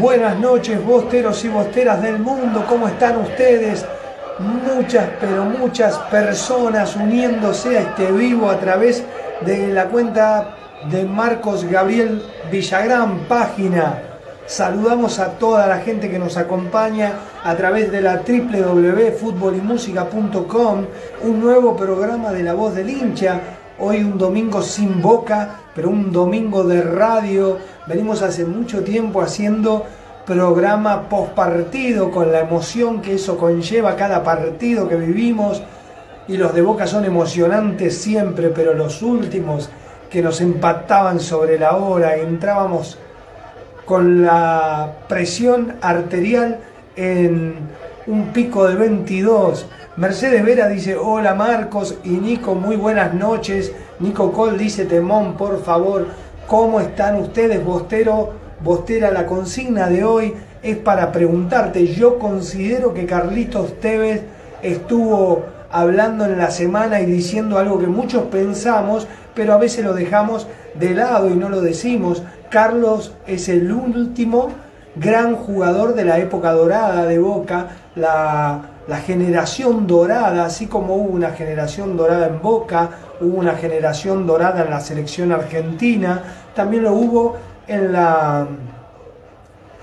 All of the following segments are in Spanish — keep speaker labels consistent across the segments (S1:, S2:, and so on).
S1: Buenas noches, bosteros y bosteras del mundo, ¿cómo están ustedes? Muchas, pero muchas personas uniéndose a este vivo a través de la cuenta de Marcos Gabriel Villagrán, página. Saludamos a toda la gente que nos acompaña a través de la www.futbolymusica.com, un nuevo programa de La Voz del Hincha. Hoy un domingo sin boca, pero un domingo de radio. Venimos hace mucho tiempo haciendo programa post partido con la emoción que eso conlleva cada partido que vivimos. Y los de Boca son emocionantes siempre, pero los últimos que nos empataban sobre la hora, entrábamos con la presión arterial en un pico de 22. Mercedes Vera dice, hola Marcos y Nico, muy buenas noches. Nico Col dice, Temón, por favor, ¿cómo están ustedes, Bostero? Bostera, la consigna de hoy es para preguntarte, yo considero que Carlitos Tevez estuvo hablando en la semana y diciendo algo que muchos pensamos, pero a veces lo dejamos de lado y no lo decimos, Carlos es el último gran jugador de la época dorada de Boca, la, la generación dorada, así como hubo una generación dorada en Boca, hubo una generación dorada en la selección argentina, también lo hubo en la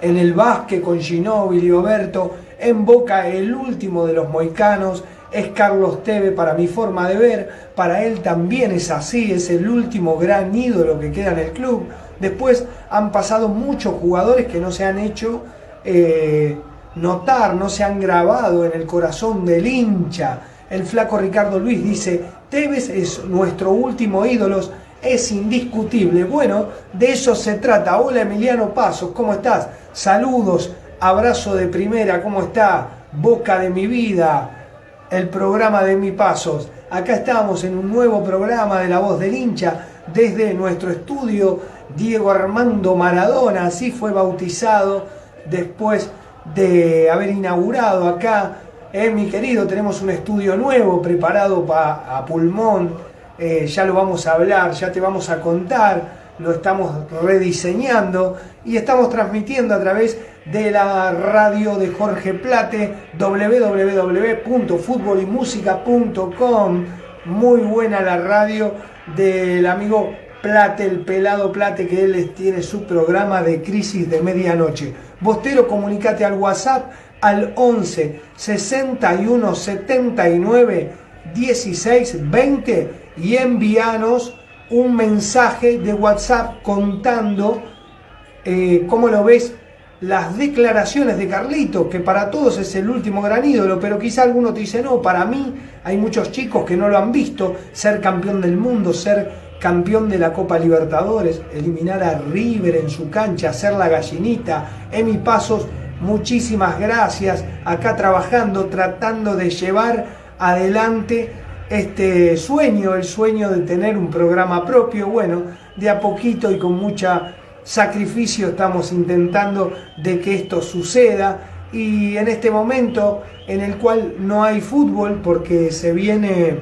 S1: en el básquet con Ginóbili y Oberto, en Boca el último de los moicanos es Carlos Teve para mi forma de ver, para él también es así, es el último gran ídolo que queda en el club. Después han pasado muchos jugadores que no se han hecho eh, notar, no se han grabado en el corazón del hincha. El flaco Ricardo Luis dice, Tevez es nuestro último ídolo, es indiscutible. Bueno, de eso se trata. Hola Emiliano Pasos, ¿cómo estás? Saludos, abrazo de primera, ¿cómo está? Boca de mi vida, el programa de mi pasos. Acá estamos en un nuevo programa de La Voz del Hincha desde nuestro estudio Diego Armando Maradona, así fue bautizado después de haber inaugurado acá. Eh, mi querido, tenemos un estudio nuevo preparado para a pulmón, eh, ya lo vamos a hablar, ya te vamos a contar, lo estamos rediseñando y estamos transmitiendo a través de la radio de Jorge Plate, www.futbolymusica.com. Muy buena la radio del amigo Plate, el pelado Plate, que él tiene su programa de crisis de medianoche. Bostero, comunicate al WhatsApp al 11 61 79 16 20 y envíanos un mensaje de WhatsApp contando eh, cómo lo ves las declaraciones de Carlito, que para todos es el último gran ídolo, pero quizá alguno te dice, no, para mí hay muchos chicos que no lo han visto, ser campeón del mundo, ser campeón de la Copa Libertadores, eliminar a River en su cancha, hacer la gallinita, Emi Pasos, muchísimas gracias, acá trabajando, tratando de llevar adelante este sueño, el sueño de tener un programa propio, bueno, de a poquito y con mucha sacrificio estamos intentando de que esto suceda. Y en este momento en el cual no hay fútbol porque se viene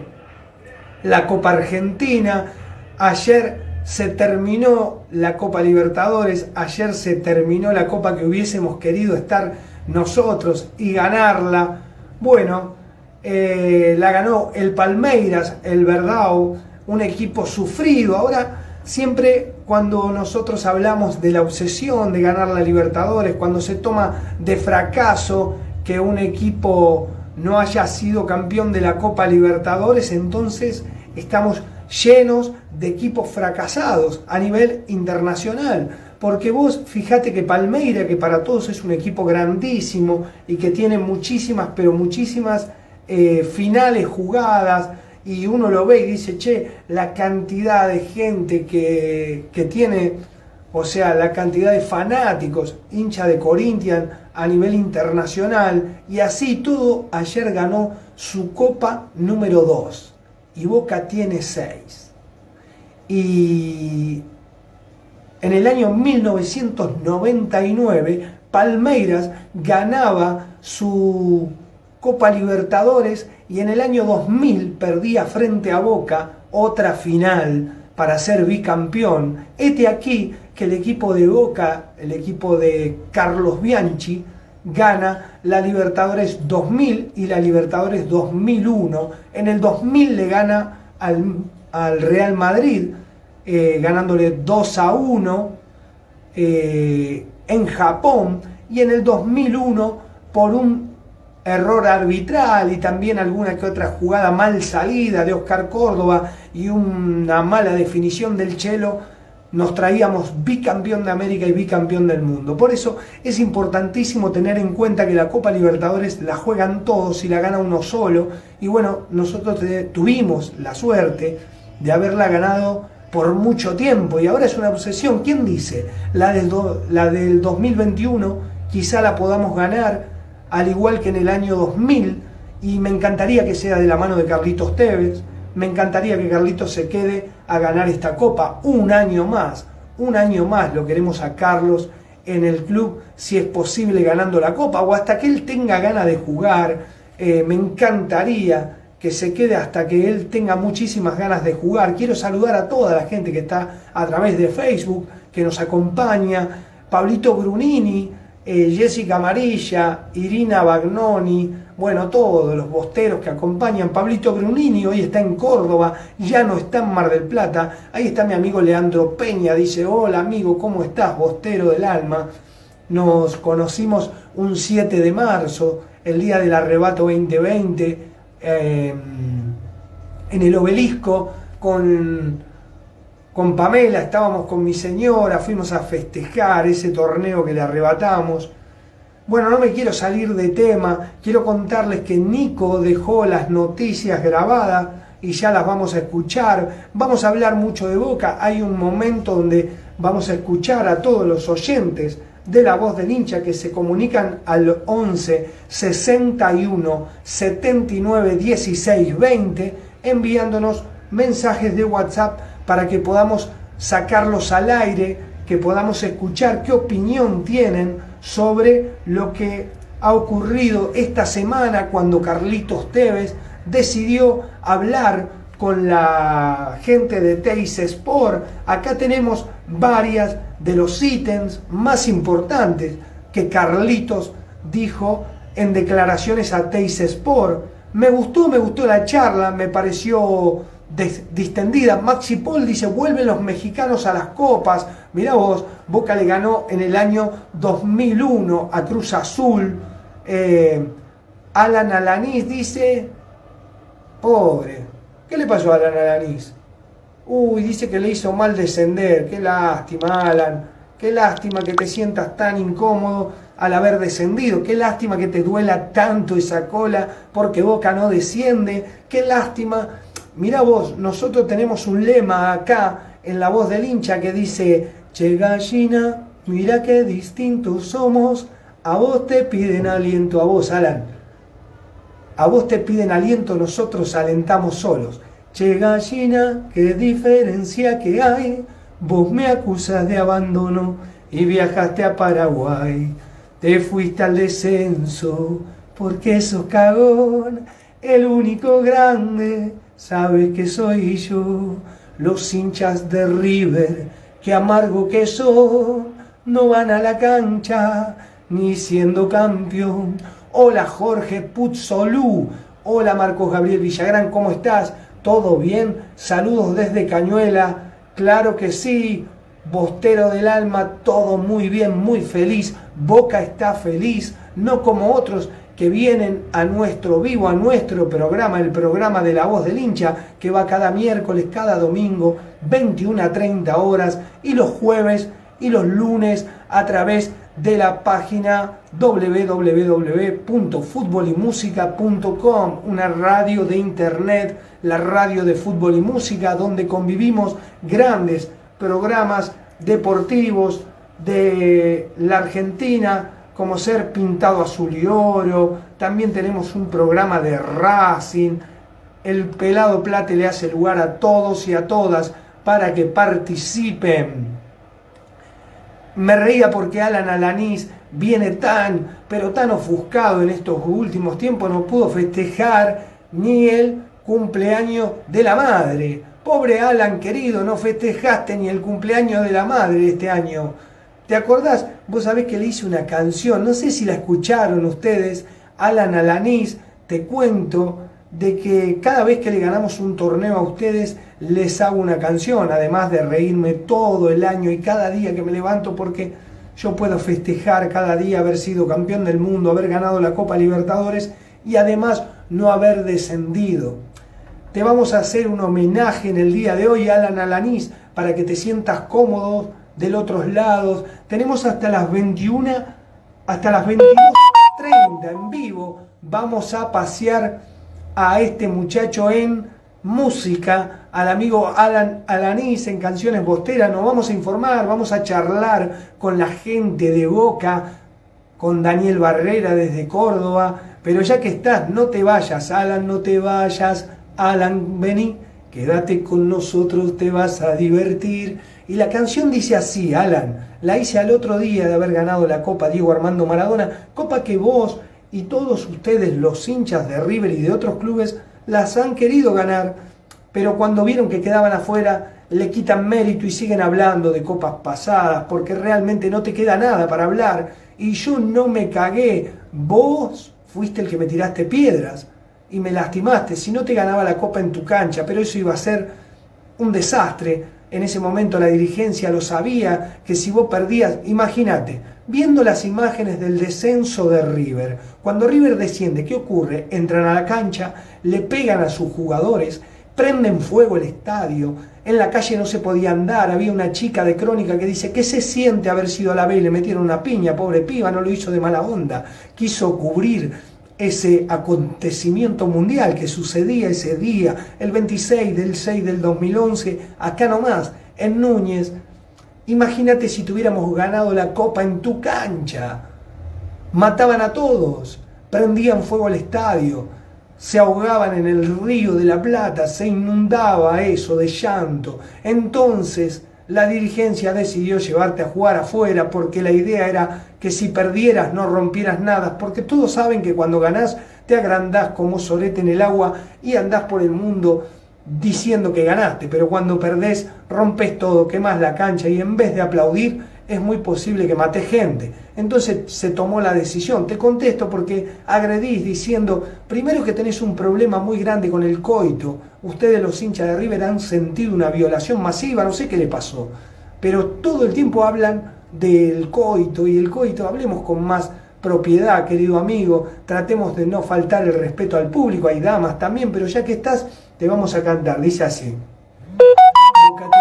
S1: la Copa Argentina, ayer se terminó la Copa Libertadores, ayer se terminó la Copa que hubiésemos querido estar nosotros y ganarla, bueno, eh, la ganó el Palmeiras, el Verdao, un equipo sufrido, ahora Siempre cuando nosotros hablamos de la obsesión de ganar la Libertadores, cuando se toma de fracaso que un equipo no haya sido campeón de la Copa Libertadores, entonces estamos llenos de equipos fracasados a nivel internacional. Porque vos fíjate que Palmeira, que para todos es un equipo grandísimo y que tiene muchísimas, pero muchísimas eh, finales jugadas, y uno lo ve y dice, che, la cantidad de gente que, tiene, o sea, la cantidad de fanáticos, hincha de Corinthians a nivel internacional, y así todo, ayer ganó su copa número 2 y Boca tiene 6. Y en el año 1999, Palmeiras ganaba su Copa Libertadores y en el año 2000 perdía frente a Boca otra final para ser bicampeón. Este aquí que el equipo de Boca, el equipo de Carlos Bianchi, gana la Libertadores 2000 y la Libertadores 2001. En el 2000 le gana al, Real Madrid, eh, ganándole 2 a 1 eh, en Japón. Y en el 2001 por un error arbitral y también alguna que otra jugada mal salida de Oscar Córdoba y una mala definición del Chelo, nos traíamos bicampeón de América y bicampeón del mundo. Por eso es importantísimo tener en cuenta que la Copa Libertadores la juegan todos y la gana uno solo. Y bueno, nosotros tuvimos la suerte de haberla ganado por mucho tiempo y ahora es una obsesión. ¿Quién dice? La del, la del 2021 quizá la podamos ganar al igual que en el año 2000, y me encantaría que sea de la mano de Carlitos Tevez, me encantaría que Carlitos se quede a ganar esta copa un año más, un año más lo queremos a Carlos en el club, si es posible ganando la copa, o hasta que él tenga ganas de jugar, eh, me encantaría que se quede hasta que él tenga muchísimas ganas de jugar. Quiero saludar a toda la gente que está a través de Facebook, que nos acompaña, Pablito Brunini, eh, Jessica Amarilla, Irina Bagnoni, bueno, todos los bosteros que acompañan. Pablito Brunini hoy está en Córdoba, ya no está en Mar del Plata. Ahí está mi amigo Leandro Peña, dice, hola amigo, ¿cómo estás, bostero del alma? Nos conocimos un 7 de marzo, el día del arrebato 2020, eh, en el obelisco con con Pamela, estábamos con mi señora, fuimos a festejar ese torneo que le arrebatamos. Bueno, no me quiero salir de tema, quiero contarles que Nico dejó las noticias grabadas y ya las vamos a escuchar. Vamos a hablar mucho de Boca, hay un momento donde vamos a escuchar a todos los oyentes de la voz del hincha que se comunican al 11 61 79 16 20 enviándonos mensajes de WhatsApp para que podamos sacarlos al aire, que podamos escuchar qué opinión tienen sobre lo que ha ocurrido esta semana cuando Carlitos Tevez decidió hablar con la gente de Teis Sport. Acá tenemos varias de los ítems más importantes que Carlitos dijo en declaraciones a Teis Sport. Me gustó, me gustó la charla, me pareció distendida. Maxi Paul dice, vuelven los mexicanos a las copas. Mirá vos, Boca le ganó en el año 2001 a Cruz Azul. Eh, Alan Alanis dice, pobre, ¿qué le pasó a Alan Alanis? Uy, dice que le hizo mal descender, qué lástima Alan, qué lástima que te sientas tan incómodo al haber descendido, qué lástima que te duela tanto esa cola porque Boca no desciende, qué lástima Mira vos, nosotros tenemos un lema acá en la voz del hincha que dice, Che gallina, mira qué distintos somos, a vos te piden aliento, a vos Alan, a vos te piden aliento, nosotros alentamos solos. Che gallina, qué diferencia que hay, vos me acusas de abandono y viajaste a Paraguay, te fuiste al descenso, porque sos cagón, el único grande sabe que soy yo, los hinchas de River, que amargo que son, no van a la cancha ni siendo campeón. Hola Jorge Puzzolú, hola Marcos Gabriel Villagrán, ¿cómo estás? ¿Todo bien? Saludos desde Cañuela, claro que sí, Bostero del alma, todo muy bien, muy feliz, Boca está feliz, no como otros que vienen a nuestro vivo, a nuestro programa, el programa de la voz del hincha, que va cada miércoles, cada domingo, 21 a 30 horas, y los jueves y los lunes a través de la página www.futbolymusica.com, una radio de internet, la radio de fútbol y música, donde convivimos grandes programas deportivos de la Argentina, como ser pintado azul y oro, también tenemos un programa de Racing, el pelado plate le hace lugar a todos y a todas para que participen. Me reía porque Alan Alanís viene tan, pero tan ofuscado en estos últimos tiempos, no pudo festejar ni el cumpleaños de la madre. Pobre Alan querido, no festejaste ni el cumpleaños de la madre este año. ¿Te acordás? Vos sabés que le hice una canción, no sé si la escucharon ustedes, Alan Alanís, te cuento de que cada vez que le ganamos un torneo a ustedes les hago una canción, además de reírme todo el año y cada día que me levanto porque yo puedo festejar cada día haber sido campeón del mundo, haber ganado la Copa Libertadores y además no haber descendido. Te vamos a hacer un homenaje en el día de hoy, Alan Alanís, para que te sientas cómodo del otros lados. Tenemos hasta las 21, hasta las 22.30 en vivo. Vamos a pasear a este muchacho en música, al amigo Alan Alanis en canciones bosteras. Nos vamos a informar, vamos a charlar con la gente de Boca, con Daniel Barrera desde Córdoba. Pero ya que estás, no te vayas, Alan, no te vayas. Alan, vení, quédate con nosotros, te vas a divertir. Y la canción dice así, Alan, la hice al otro día de haber ganado la Copa Diego Armando Maradona, copa que vos y todos ustedes, los hinchas de River y de otros clubes, las han querido ganar, pero cuando vieron que quedaban afuera, le quitan mérito y siguen hablando de copas pasadas, porque realmente no te queda nada para hablar. Y yo no me cagué, vos fuiste el que me tiraste piedras y me lastimaste, si no te ganaba la copa en tu cancha, pero eso iba a ser un desastre. En ese momento la dirigencia lo sabía, que si vos perdías, imagínate, viendo las imágenes del descenso de River, cuando River desciende, ¿qué ocurre? Entran a la cancha, le pegan a sus jugadores, prenden fuego el estadio, en la calle no se podía andar, había una chica de crónica que dice, ¿qué se siente haber sido a la B y le metieron una piña? Pobre piba, no lo hizo de mala onda, quiso cubrir ese acontecimiento mundial que sucedía ese día, el 26 del 6 del 2011, acá nomás, en Núñez. Imagínate si tuviéramos ganado la copa en tu cancha. Mataban a todos, prendían fuego al estadio, se ahogaban en el río de la Plata, se inundaba eso de llanto. Entonces, la dirigencia decidió llevarte a jugar afuera porque la idea era que si perdieras no rompieras nada, porque todos saben que cuando ganás te agrandás como sorete en el agua y andás por el mundo diciendo que ganaste, pero cuando perdés rompes todo, quemás la cancha y en vez de aplaudir es muy posible que mates gente. Entonces se tomó la decisión. Te contesto porque agredís diciendo, primero que tenés un problema muy grande con el coito. Ustedes los hinchas de River han sentido una violación masiva, no sé qué le pasó. Pero todo el tiempo hablan del coito y el coito, hablemos con más propiedad, querido amigo, tratemos de no faltar el respeto al público, hay damas también, pero ya que estás, te vamos a cantar, dice así.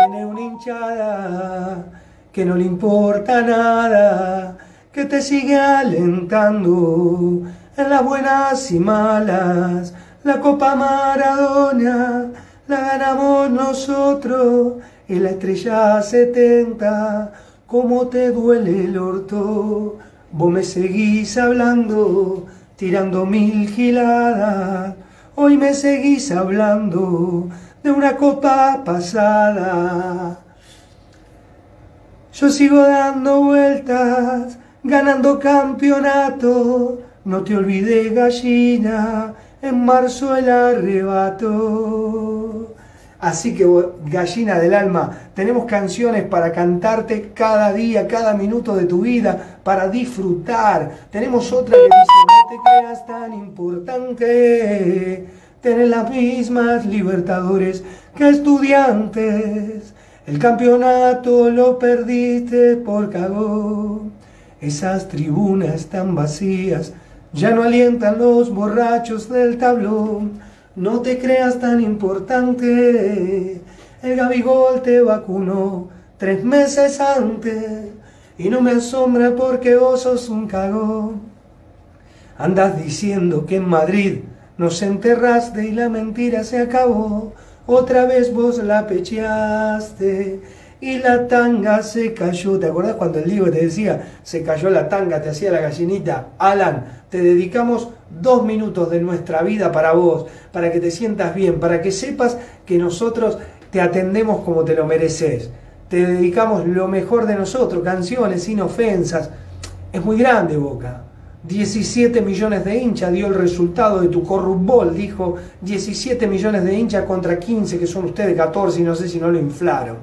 S1: Tiene una hinchada que no le importa nada, que te sigue alentando en las buenas y malas. La Copa Maradona la ganamos nosotros y la estrella 70, ¿cómo te duele el orto? Vos me seguís hablando, tirando mil giladas, hoy me seguís hablando de una copa pasada. Yo sigo dando vueltas, ganando campeonato. No te olvides, gallina, en marzo el arrebato. Así que, gallina del alma, tenemos canciones para cantarte cada día, cada minuto de tu vida, para disfrutar. Tenemos otra que dice, no te creas tan importante, tener las mismas libertadores que estudiantes. El campeonato lo perdiste por cagón. Esas tribunas están vacías, ya no alientan los borrachos del tablón. No te creas tan importante. El Gabigol te vacunó tres meses antes. Y no me asombra porque vos sos un cagón. Andas diciendo que en Madrid nos enterraste y la mentira se acabó. Otra vez vos la pecheaste y la tanga se cayó. ¿Te acordás cuando el libro te decía, se cayó la tanga, te hacía la gallinita? Alan, te dedicamos dos minutos de nuestra vida para vos, para que te sientas bien, para que sepas que nosotros te atendemos como te lo mereces. Te dedicamos lo mejor de nosotros, canciones sin ofensas. Es muy grande, Boca. 17 millones de hinchas dio el resultado de tu corrupbol, dijo 17 millones de hinchas contra 15 que son ustedes 14 y no sé si no lo inflaron.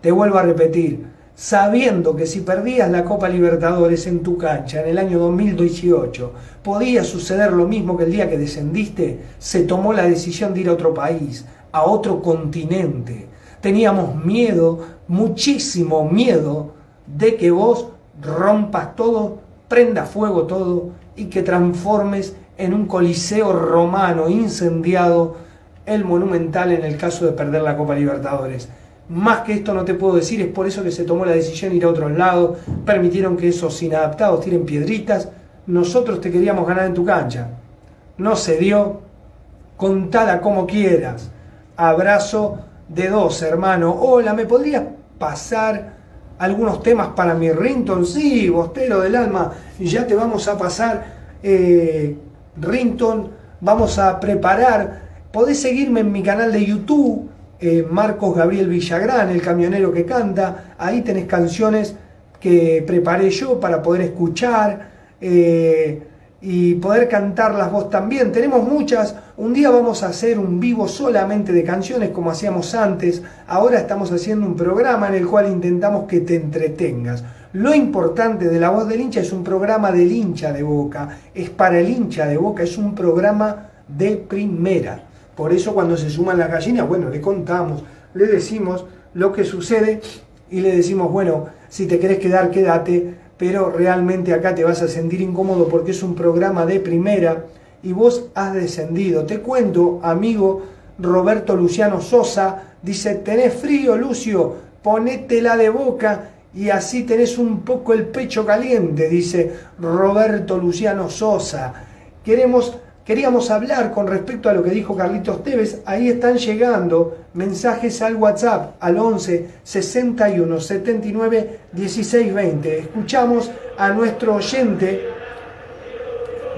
S1: Te vuelvo a repetir, sabiendo que si perdías la Copa Libertadores en tu cancha en el año 2018, podía suceder lo mismo que el día que descendiste, se tomó la decisión de ir a otro país, a otro continente. Teníamos miedo, muchísimo miedo, de que vos rompas todo prenda fuego todo y que transformes en un coliseo romano incendiado el monumental en el caso de perder la Copa Libertadores. Más que esto no te puedo decir, es por eso que se tomó la decisión de ir a otros lados, permitieron que esos inadaptados tiren piedritas. Nosotros te queríamos ganar en tu cancha. No se dio, contada como quieras. Abrazo de dos, hermano. Hola, ¿me podrías pasar algunos temas para mi Rinton, sí, Bostero del Alma, ya te vamos a pasar eh, Rinton, vamos a preparar, podés seguirme en mi canal de YouTube, eh, Marcos Gabriel Villagrán, el camionero que canta, ahí tenés canciones que preparé yo para poder escuchar, eh, y poder cantarlas vos también. Tenemos muchas, un día vamos a hacer un vivo solamente de canciones como hacíamos antes, ahora estamos haciendo un programa en el cual intentamos que te entretengas. Lo importante de La Voz del Hincha es un programa del hincha de Boca, es para el hincha de Boca, es un programa de primera. Por eso cuando se suman las gallinas, bueno, le contamos, le decimos lo que sucede y le decimos, bueno, si te querés quedar, quédate, pero realmente acá te vas a sentir incómodo porque es un programa de primera y vos has descendido. Te cuento, amigo Roberto Luciano Sosa, dice, tenés frío, Lucio, ponétela de boca y así tenés un poco el pecho caliente, dice Roberto Luciano Sosa. Queremos Queríamos hablar con respecto a lo que dijo Carlitos Tevez. Ahí están llegando mensajes al WhatsApp al 11 61 79 16 20. Escuchamos a nuestro oyente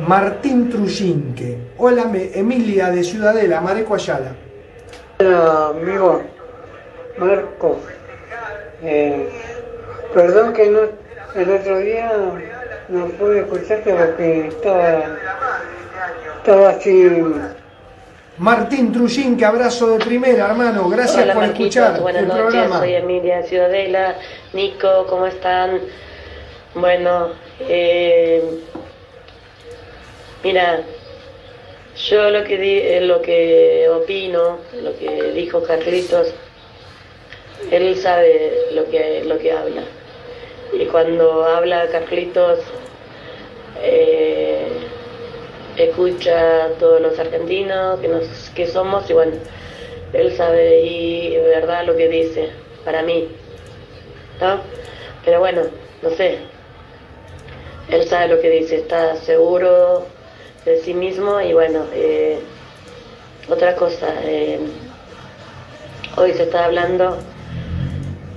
S1: Martín Trujinque. Hola, Emilia de Ciudadela, Mareco Ayala.
S2: Hola, amigo Marco. Eh, perdón que no, el otro día no pude escucharte porque estaba estaba así.
S1: Martín Trujín, que abrazo de primera, hermano. Gracias
S3: Hola,
S1: por
S3: Marquitos,
S1: escuchar
S3: buenas
S1: el
S3: noches,
S1: programa.
S3: soy Emilia Ciudadela. Nico, ¿cómo están? Bueno, eh, mira, yo lo que di- eh, lo que opino, lo que dijo Carlitos, él sabe lo que lo que habla. Y cuando habla Carlitos, eh, escucha a todos los argentinos que, nos, que somos y bueno, él sabe y de verdad lo que dice, para mí. ¿no? Pero bueno, no sé, él sabe lo que dice, está seguro de sí mismo y bueno, eh, otra cosa, eh, hoy se está hablando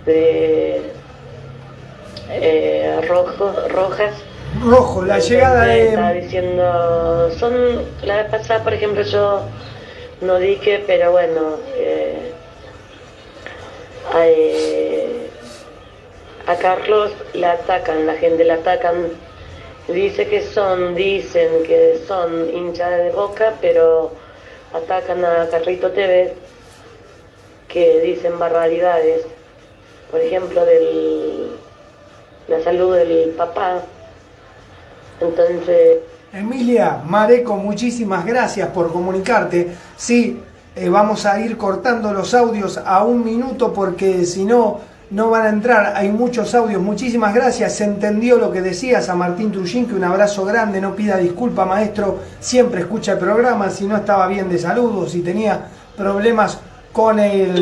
S3: de eh, rojas
S1: Rojo, la llegada
S3: Estaba
S1: de.
S3: diciendo, son, la vez pasada, por ejemplo, yo no dije, pero bueno, eh, a, eh, a Carlos la atacan, la gente la atacan, dice que son, dicen que son hinchas de boca, pero atacan a Carlito Tevez, que dicen barbaridades, por ejemplo, del, la salud del papá. Entonces,
S1: Emilia, Mareco, muchísimas gracias por comunicarte. Sí, eh, vamos a ir cortando los audios a un minuto porque si no, no van a entrar. Hay muchos audios. Muchísimas gracias. Se entendió lo que decías a Martín Trujín, que un abrazo grande. No pida disculpa, maestro. Siempre escucha el programa. Si no estaba bien de salud o si tenía problemas con el,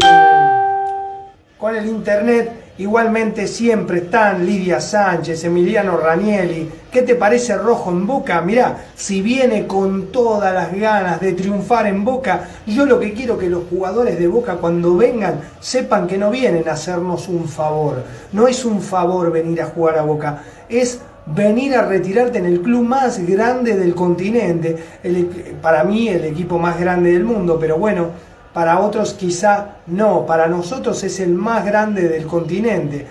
S1: con el internet. Igualmente siempre están Lidia Sánchez, Emiliano Ranielli. ¿Qué te parece Rojo en Boca? Mirá, si viene con todas las ganas de triunfar en Boca, yo lo que quiero que los jugadores de Boca cuando vengan sepan que no vienen a hacernos un favor. No es un favor venir a jugar a Boca, es venir a retirarte en el club más grande del continente. Para mí el equipo más grande del mundo, pero bueno, para otros quizá no, para nosotros es el más grande del continente.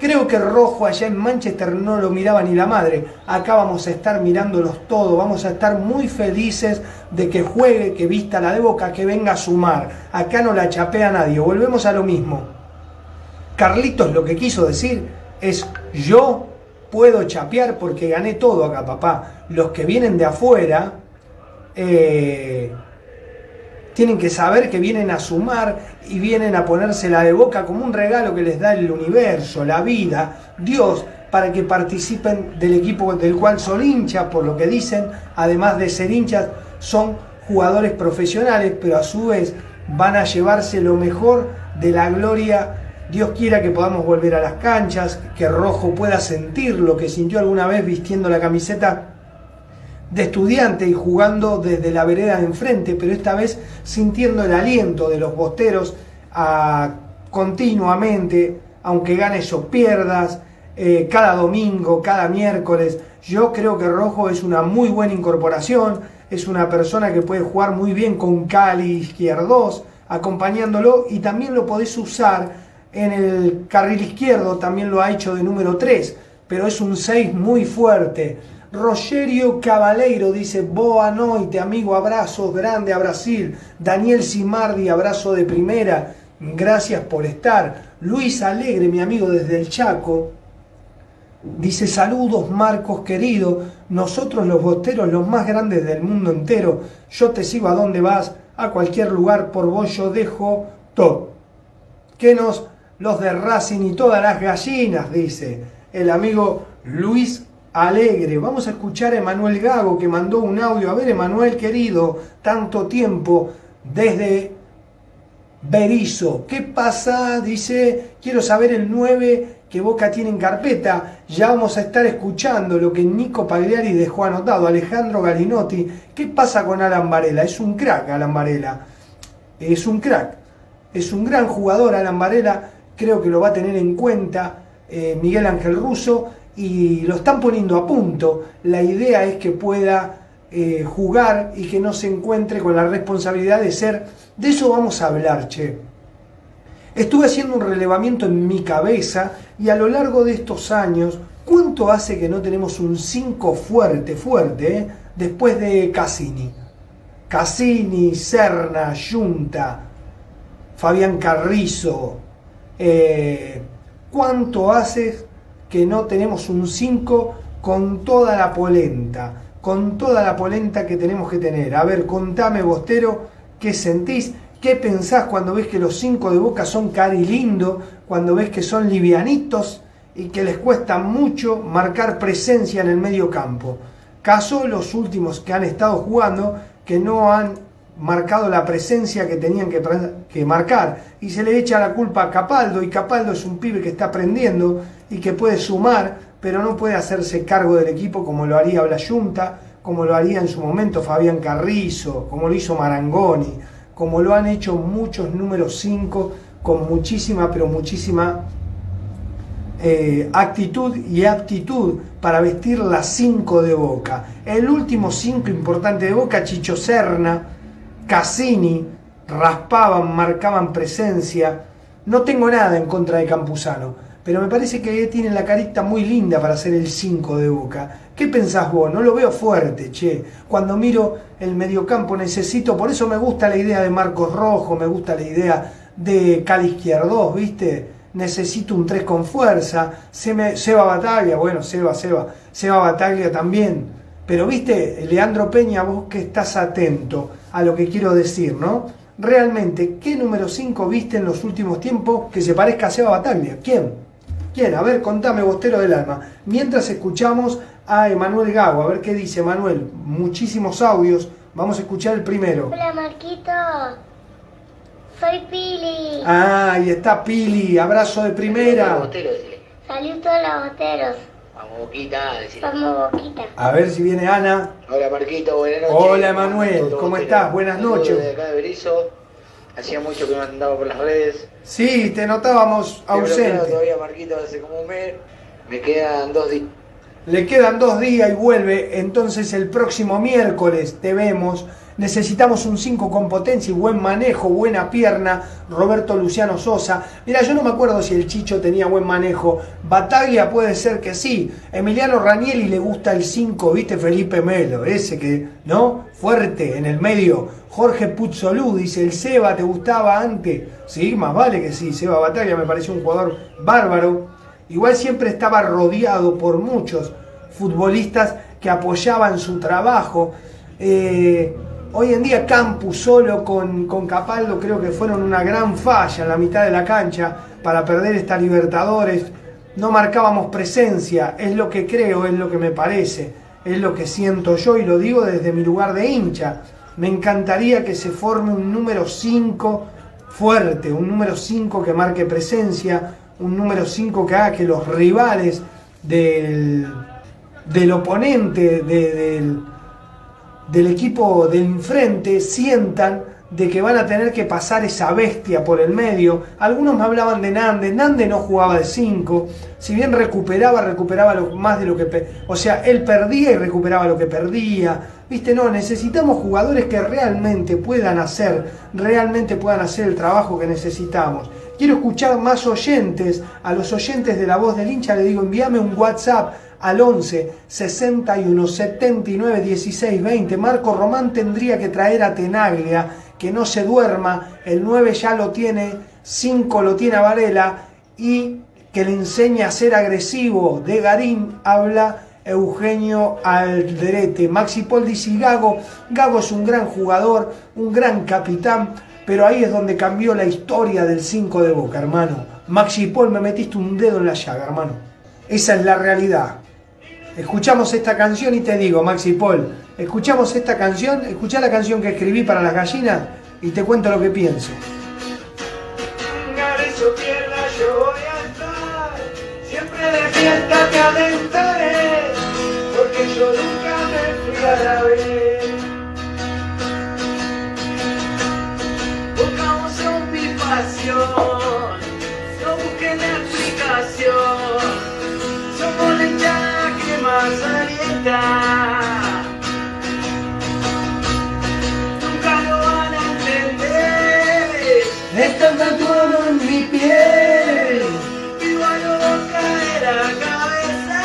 S1: Creo que Rojo allá en Manchester no lo miraba ni la madre. Acá vamos a estar mirándolos todos, vamos a estar muy felices de que juegue, que vista la de boca, que venga a sumar. Acá no la chapea nadie, volvemos a lo mismo. Carlitos lo que quiso decir es yo puedo chapear porque gané todo acá, papá. Los que vienen de afuera eh, tienen que saber que vienen a sumar y vienen a ponérsela de boca como un regalo que les da el universo, la vida, Dios, para que participen del equipo del cual son hinchas, por lo que dicen, además de ser hinchas, son jugadores profesionales, pero a su vez van a llevarse lo mejor de la gloria. Dios quiera que podamos volver a las canchas, que Rojo pueda sentir lo que sintió alguna vez vistiendo la camiseta de estudiante y jugando desde la vereda de enfrente, pero esta vez sintiendo el aliento de los bosteros a- continuamente, aunque ganes o pierdas, eh, cada domingo, cada miércoles. Yo creo que Rojo es una muy buena incorporación, es una persona que puede jugar muy bien con Cali izquierdos, acompañándolo y también lo podés usar en el carril izquierdo, también lo ha hecho de número 3, pero es un 6 muy fuerte. Rogerio Cabaleiro dice, boa noite, amigo, abrazo grande a Brasil. Daniel Simardi, abrazo de primera, gracias por estar. Luis Alegre, mi amigo desde el Chaco, dice, saludos Marcos querido, nosotros los bosteros, los más grandes del mundo entero, yo te sigo a donde vas, a cualquier lugar, por vos yo dejo todo. Que nos, los de Racing y todas las gallinas, dice el amigo Luis Alegre. Vamos a escuchar a Emanuel Gago que mandó un audio. A ver, Emanuel querido, tanto tiempo desde Berizo. ¿Qué pasa? Dice, quiero saber el 9 que Boca tiene en carpeta. Ya vamos a estar escuchando lo que Nico Pagliari dejó anotado. Alejandro Galinotti. ¿Qué pasa con Alan Varela? Es un crack, Alan Varela. Es un crack. Es un gran jugador, Alan Varela. Creo que lo va a tener en cuenta eh, Miguel Ángel Russo y lo están poniendo a punto. La idea es que pueda eh, jugar y que no se encuentre con la responsabilidad de ser. De eso vamos a hablar, che. Estuve haciendo un relevamiento en mi cabeza y a lo largo de estos años, ¿cuánto hace que no tenemos un 5 fuerte, fuerte, eh? después de Cassini? Cassini, Serna, Junta, Fabián Carrizo. Eh, ¿Cuánto hace que no tenemos un 5 con toda la polenta? Con toda la polenta que tenemos que tener. A ver, contame, Bostero, ¿qué sentís? ¿Qué pensás cuando ves que los 5 de Boca son cari lindo? Cuando ves que son livianitos y que les cuesta mucho marcar presencia en el medio campo. Caso los últimos que han estado jugando que no han marcado la presencia que tenían que, marcar. Y se le echa la culpa a Capaldo, y Capaldo es un pibe que está aprendiendo y que puede sumar, pero no puede hacerse cargo del equipo como lo haría la Junta, como lo haría en su momento Fabián Carrizo, como lo hizo Marangoni, como lo han hecho muchos números 5 con muchísima, pero muchísima eh, actitud y aptitud para vestir la 5 de Boca. El último 5 importante de Boca, Chicho Serna, Cassini, raspaban, marcaban presencia. No tengo nada en contra de Campuzano, pero me parece que tiene la carita muy linda para ser el 5 de Boca. ¿Qué pensás vos? No lo veo fuerte, che. Cuando miro el mediocampo necesito, por eso me gusta la idea de Marcos Rojo, me gusta la idea de Cali Izquierdos, ¿viste? Necesito un 3 con fuerza. Se me, Seba Bataglia, bueno, Seba, Seba, Seba Bataglia también. Pero viste, Leandro Peña, vos que estás atento a lo que quiero decir, ¿no? Realmente, ¿qué número 5 viste en los últimos tiempos que se parezca a Seba Bataglia? ¿Quién? ¿Quién? A ver, contame, Bostero del Alma. Mientras escuchamos a Emanuel Gago, a ver qué dice Emanuel. Muchísimos audios. Vamos a escuchar el primero.
S4: Hola, Marquito. Soy Pili.
S1: Ah, ahí está Pili. Abrazo de primera.
S4: Saludos a los boteros.
S5: Vamos, Boquita, decirle.
S4: Vamos, Boquita.
S1: A ver si viene Ana.
S5: Hola, Marquito, buenas noches.
S1: Hola, Emanuel,
S5: Todo
S1: ¿cómo estás? Buenas noches.
S5: desde acá de Berizo. Hacía mucho que no andaba por las redes.
S1: Sí, te notábamos ausente.
S5: todavía, Marquito, hace como un mes. Me quedan dos días.
S1: Le quedan dos días y vuelve. Entonces el próximo miércoles te vemos. Necesitamos un 5 con potencia y buen manejo, buena pierna. Roberto Luciano Sosa. Mira, yo no me acuerdo si el Chicho tenía buen manejo. Bataglia puede ser que sí. Emiliano Ranieri le gusta el 5, ¿viste? Felipe Melo, ese que, ¿no? Fuerte en el medio. Jorge Puzzolú dice: ¿El Seba te gustaba antes? Sí, más vale que sí. Seba Bataglia me pareció un jugador bárbaro. Igual siempre estaba rodeado por muchos futbolistas que apoyaban su trabajo. Eh, hoy en día Campus solo con, con Capaldo creo que fueron una gran falla en la mitad de la cancha para perder esta Libertadores. No marcábamos presencia, es lo que creo, es lo que me parece, es lo que siento yo y lo digo desde mi lugar de hincha. Me encantaría que se forme un número 5 fuerte, un número 5 que marque presencia, un número 5 que haga que los rivales del, del oponente, de- del, del equipo de enfrente, sientan de que van a tener que pasar esa bestia por el medio. Algunos me hablaban de Nande, Nande no jugaba de 5, si bien recuperaba, recuperaba lo- más de lo que... O sea, él perdía y recuperaba lo que perdía. Viste, no, necesitamos jugadores que realmente puedan hacer, realmente puedan hacer el trabajo que necesitamos. Quiero escuchar más oyentes. A los oyentes de la voz del hincha le digo, envíame un WhatsApp al 11 61 79 16 20. Marco Román tendría que traer a Tenaglia, que no se duerma. El 9 ya lo tiene, 5 lo tiene a Varela y que le enseña a ser agresivo. De Garín habla Eugenio Alderete. Maxi Paul dice Gago. Gago es un gran jugador, un gran capitán, pero ahí es donde cambió la historia del 5 de Boca, hermano. Maxi Paul, me metiste un dedo en la llaga, hermano. Esa es la realidad. Escuchamos esta canción y te digo, Maxi Paul, escuchamos esta canción, escuchá la canción que escribí para las gallinas y te cuento lo que pienso.
S6: Siempre de fiesta Nunca lo van a entender. Está tatuado en mi piel. Igual no va a caer la cabeza.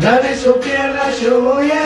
S6: Ganes o pierdas, yo voy a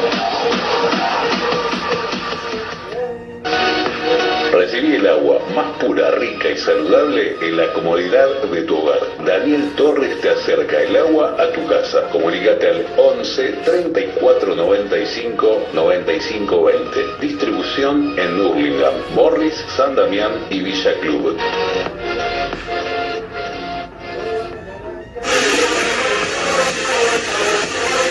S7: Pura, rica y saludable en la comodidad de tu hogar. Daniel Torres te acerca el agua a tu casa. Comunícate al 11 34 95 95 20. Distribución en Hurlingham, Morris, San Damián y Villa Club.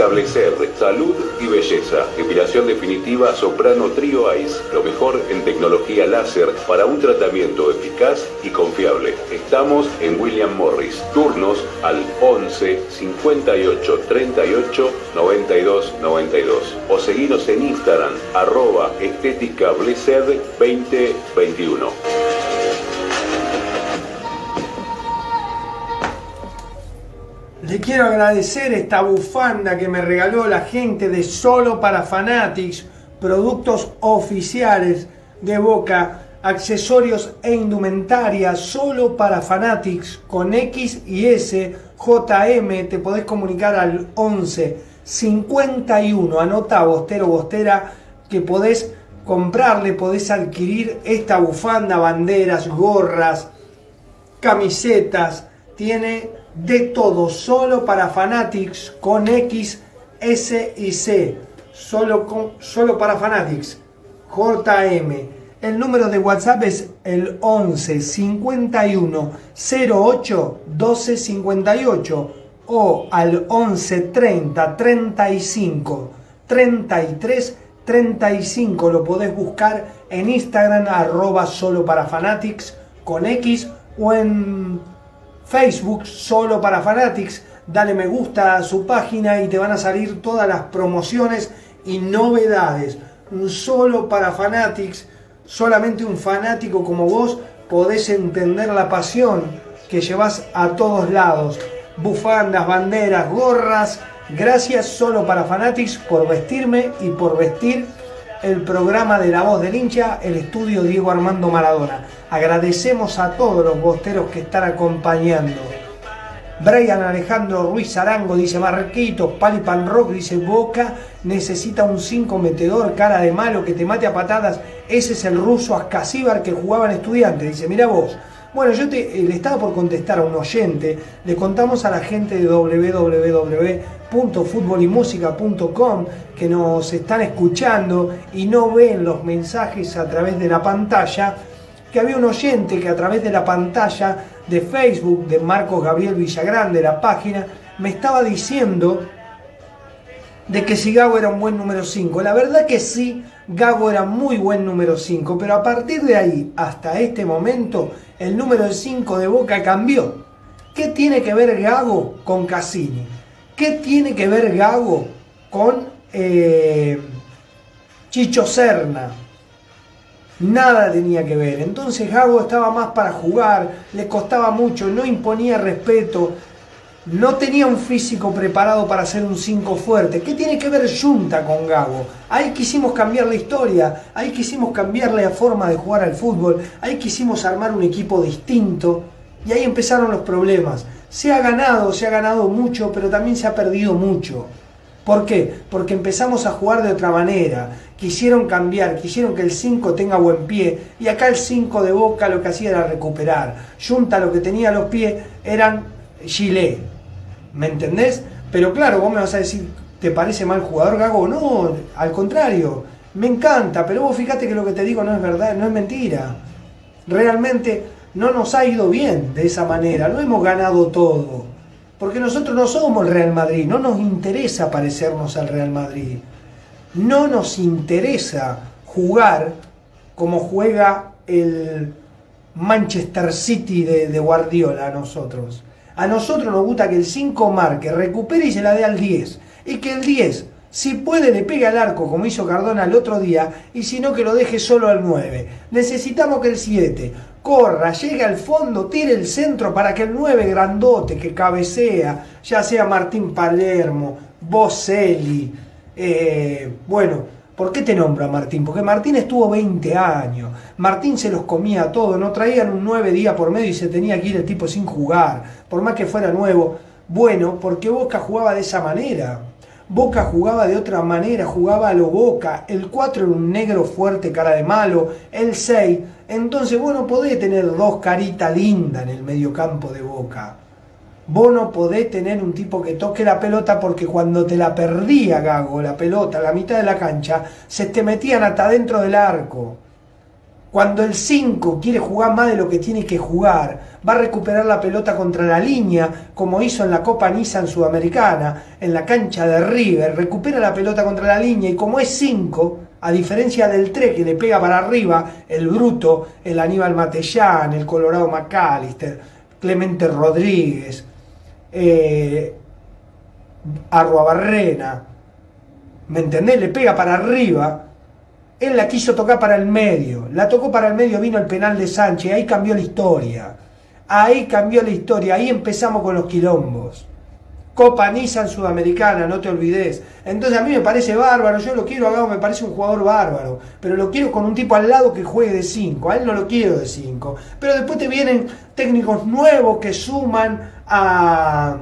S7: Blecer, salud y belleza. Depilación definitiva Soprano Trio Ice. Lo mejor en tecnología láser para un tratamiento eficaz y confiable. Estamos en William Morris. Turnos al 11 58 38 92 92. O seguinos en Instagram, arroba estética Blecer 2021.
S1: Quiero agradecer esta bufanda que me regaló la gente de Solo para Fanatics, productos oficiales de Boca, accesorios e indumentaria solo para Fanatics con X y S, JM, te podés comunicar al 11 51, anota Bostero Bostera, que podés comprarle, podés adquirir esta bufanda, banderas, gorras, camisetas, tiene de todo, solo para Fanatics con X, S y C, solo, con, solo para Fanatics, JM. El número de WhatsApp es el 11 51 08 12 58 o al 11 30 35 33 35. Lo podés buscar en Instagram, arroba solo para Fanatics con X o en Facebook solo para Fanatics. Dale me gusta a su página y te van a salir todas las promociones y novedades. Un solo para Fanatics. Solamente un fanático como vos podés entender la pasión que llevas a todos lados. Bufandas, banderas, gorras. Gracias solo para Fanatics por vestirme y por vestir el programa de La Voz del Hincha, el estudio Diego Armando Maradona. Agradecemos a todos los bosteros que están acompañando. Brian Alejandro Ruiz Arango dice Marquitos, Palipan Rock dice Boca necesita un 5 metedor, cara de malo que te mate a patadas. Ese es el ruso Ascasíbar que jugaba en estudiante. Dice, mira vos, Bueno, yo te, eh, le estaba por contestar a un oyente, le contamos a la gente de www.futbolymusica.com que nos están escuchando y no ven los mensajes a través de la pantalla, que había un oyente que a través de la pantalla de Facebook de Marcos Gabriel Villagrán, de la página, me estaba diciendo de que si Gago era un buen número 5. La verdad que sí, Gago era muy buen número 5, pero a partir de ahí hasta este momento el número 5 de Boca cambió. ¿Qué tiene que ver Gago con Cassini? ¿Qué tiene que ver Gago con eh, Chicho Serna? Nada tenía que ver. Entonces Gago estaba más para jugar, le costaba mucho, no imponía respeto, no tenía un físico preparado para ser un 5 fuerte. ¿Qué tiene que ver Junta con Gago? Ahí quisimos cambiar la historia, ahí quisimos cambiar la forma de jugar al fútbol, ahí quisimos armar un equipo distinto y ahí empezaron los problemas. Se ha ganado, se ha ganado mucho, pero también se ha perdido mucho. ¿Por qué? Porque empezamos a jugar de otra manera. Quisieron cambiar, quisieron que el 5 tenga buen pie. Y acá el 5 de Boca lo que hacía era recuperar. Junta lo que tenía a los pies eran gilet. ¿Me entendés? Pero claro, vos me vas a decir, ¿te parece mal jugador Gago? No, al contrario. Me encanta, pero vos fíjate que lo que te digo no es verdad, no es mentira. Realmente no nos ha ido bien de esa manera, no hemos ganado todo. Porque nosotros no somos el Real Madrid, no nos interesa parecernos al Real Madrid. No nos interesa jugar como juega el Manchester City de, de Guardiola a nosotros. A nosotros nos gusta que el 5 marque, recupere y se la dé al 10. Y que el 10, si puede, le pegue al arco como hizo Cardona el otro día, y si no, que lo deje solo al 9. Necesitamos que el 7 corra, llegue al fondo, tire el centro para que el 9 grandote que cabecea, ya sea Martín Palermo, Boselli, eh, bueno, ¿por qué te nombro a Martín? Porque Martín estuvo 20 años, Martín se los comía todo, no traían un 9 día por medio y se tenía que ir el tipo sin jugar, por más que fuera nuevo. Bueno, porque Boca jugaba de esa manera. Boca jugaba de otra manera, jugaba a lo Boca. El 4 era un negro fuerte, cara de malo. El 6. Entonces vos no podés tener dos caritas lindas en el mediocampo de Boca. Vos no podés tener un tipo que toque la pelota porque cuando te la perdía Gago, la pelota, la mitad de la cancha, se te metían hasta dentro del arco. Cuando el 5 quiere jugar más de lo que tiene que jugar, va a recuperar la pelota contra la línea, como hizo en la Copa Nissan Sudamericana, en la cancha de River, recupera la pelota contra la línea y como es 5, a diferencia del 3 que le pega para arriba, el Bruto, el Aníbal Matellán, el Colorado McAllister, Clemente Rodríguez, eh, Arruabarrena, ¿me entendés? Le pega para arriba él la quiso tocar para el medio. La tocó para el medio, vino el penal de Sánchez. Ahí cambió la historia. Ahí cambió la historia. Ahí empezamos con los quilombos. Copa Nissan Sudamericana, no te olvides. Entonces a mí me parece bárbaro, yo lo quiero a me parece un jugador bárbaro, pero lo quiero con un tipo al lado que juegue de 5, a él no lo quiero de 5. Pero después te vienen técnicos nuevos que suman a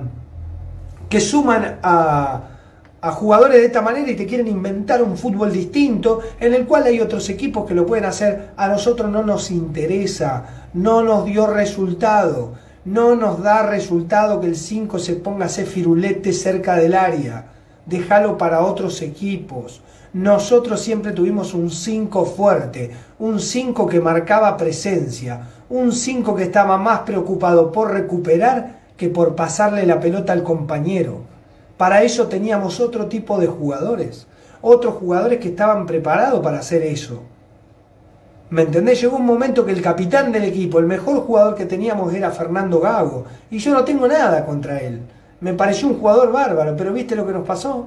S1: que suman a jugadores de esta manera y te quieren inventar un fútbol distinto en el cual hay otros equipos que lo pueden hacer. A nosotros no nos interesa, no nos dio resultado, no nos da resultado que el 5 se ponga a hacer firulete cerca del área. Déjalo para otros equipos. Nosotros siempre tuvimos un 5 fuerte, un 5 que marcaba presencia, un 5 que estaba más preocupado por recuperar que por pasarle la pelota al compañero. Para eso teníamos otro tipo de jugadores, otros jugadores que estaban preparados para hacer eso. ¿Me entendés? Llegó un momento que el capitán del equipo, el mejor jugador que teníamos era Fernando Gago, y yo no tengo nada contra él. Me pareció un jugador bárbaro, pero ¿viste lo que nos pasó?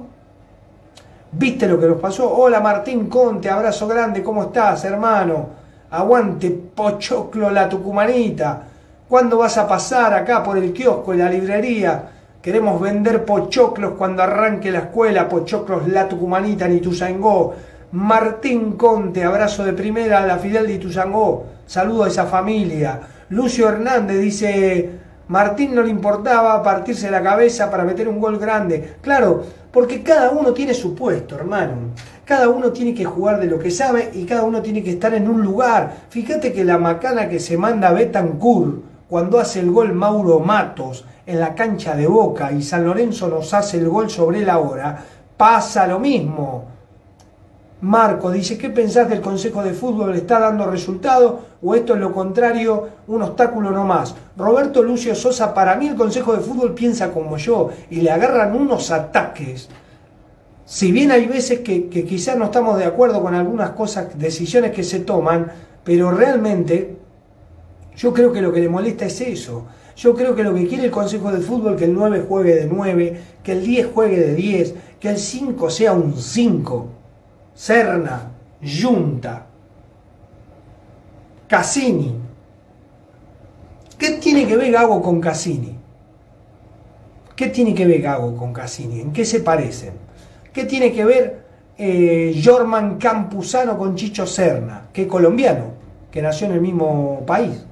S1: ¿Viste lo que nos pasó? Hola Martín Conte, abrazo grande, ¿cómo estás, hermano? Aguante, pochoclo la tucumanita. ¿Cuándo vas a pasar acá por el kiosco la librería? Queremos vender pochoclos cuando arranque la escuela, pochoclos La Tucumanita en Ituzangó. Martín Conte, abrazo de primera a la Fidel de Ituzangó. Saludo a esa familia. Lucio Hernández dice, Martín no le importaba partirse la cabeza para meter un gol grande. Claro, porque cada uno tiene su puesto, hermano. Cada uno tiene que jugar de lo que sabe y cada uno tiene que estar en un lugar. Fíjate que la macana que se manda Betancourt cuando hace el gol Mauro Matos en la cancha de Boca y San Lorenzo nos hace el gol sobre la hora, pasa lo mismo. Marco dice, ¿qué pensás del Consejo de Fútbol? ¿Le está dando resultado o esto es lo contrario, un obstáculo no más? Roberto Lucio Sosa, para mí el Consejo de Fútbol piensa como yo y le agarran unos ataques. Si bien hay veces que, que quizás no estamos de acuerdo con algunas cosas, decisiones que se toman, pero realmente yo creo que lo que le molesta es eso. Yo creo que lo que quiere el Consejo de Fútbol que el 9 juegue de 9, que el 10 juegue de 10, que el 5 sea un 5. Serna, Junta, Cassini. ¿Qué tiene que ver Gago con Cassini? ¿Qué tiene que ver Gago con Cassini? ¿En qué se parecen? ¿Qué tiene que ver eh, Jorman Campuzano con Chicho Serna? Que es colombiano, que nació en el mismo país.